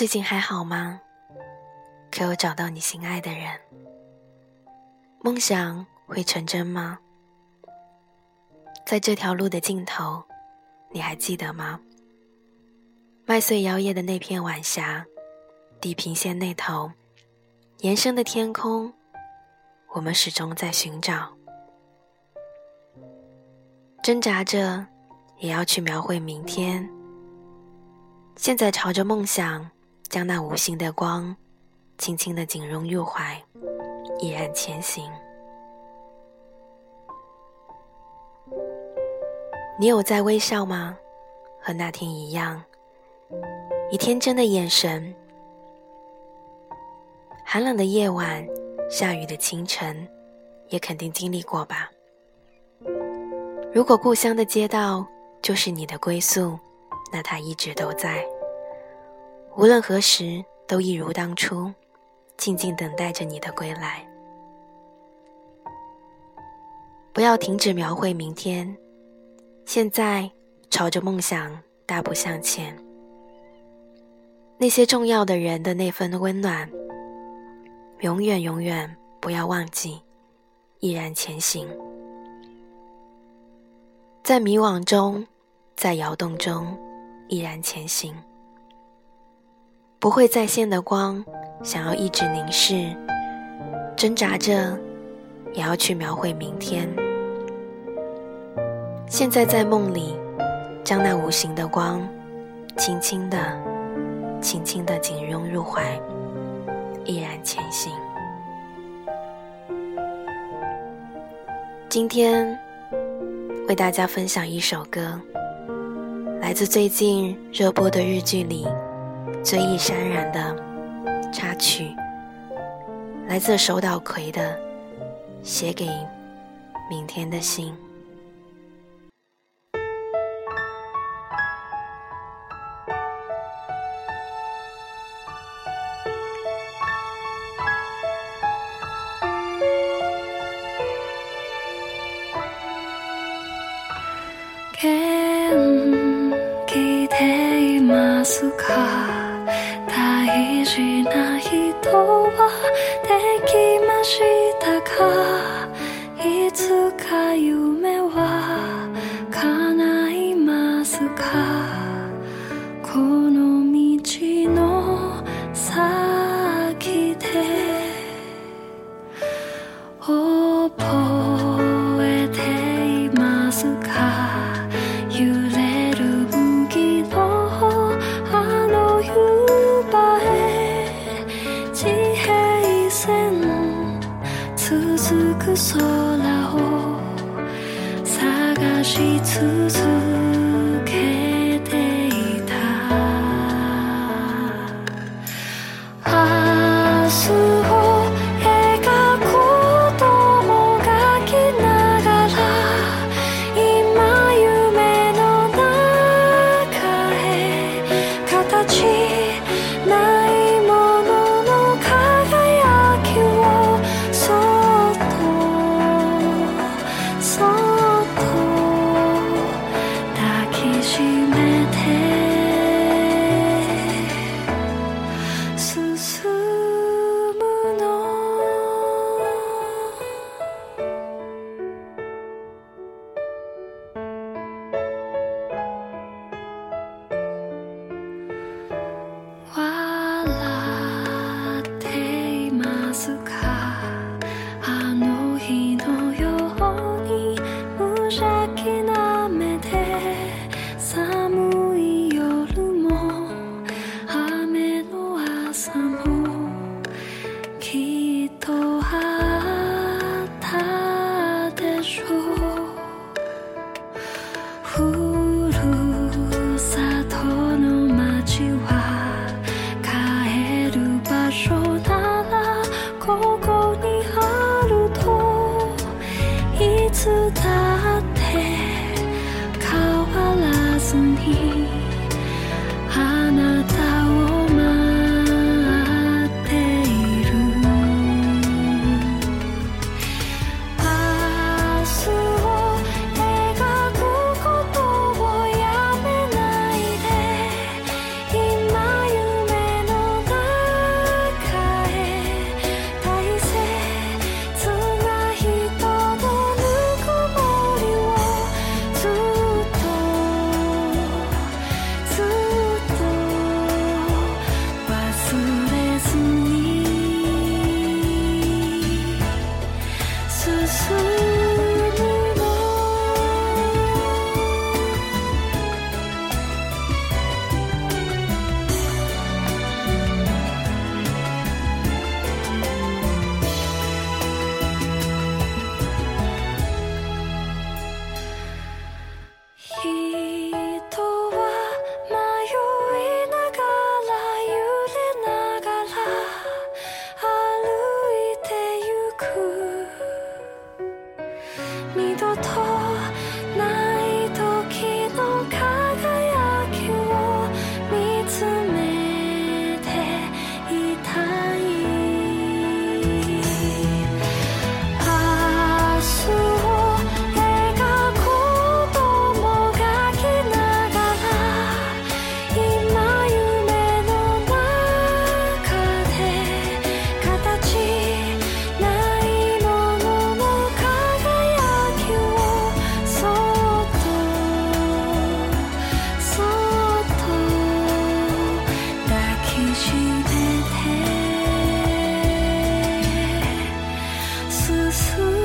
最近还好吗？可有找到你心爱的人？梦想会成真吗？在这条路的尽头，你还记得吗？麦穗摇曳的那片晚霞，地平线那头，延伸的天空，我们始终在寻找，挣扎着，也要去描绘明天。现在朝着梦想，将那无形的光，轻轻的紧拥入怀，毅然前行。你有在微笑吗？和那天一样，以天真的眼神。寒冷的夜晚，下雨的清晨，也肯定经历过吧。如果故乡的街道就是你的归宿，那它一直都在，无论何时都一如当初，静静等待着你的归来。不要停止描绘明天。现在，朝着梦想大步向前。那些重要的人的那份温暖，永远永远不要忘记，毅然前行。在迷惘中，在摇动中，毅然前行。不会再现的光，想要一直凝视，挣扎着，也要去描绘明天。现在在梦里，将那无形的光，轻轻的、轻轻的紧拥入怀，毅然前行。今天为大家分享一首歌，来自最近热播的日剧里《追忆潸然》的插曲，来自手岛葵的《写给明天的信》。すか大事な人はできましたか？いつか夢は叶いますか？この道の先で覚えていますか？し続け丝丝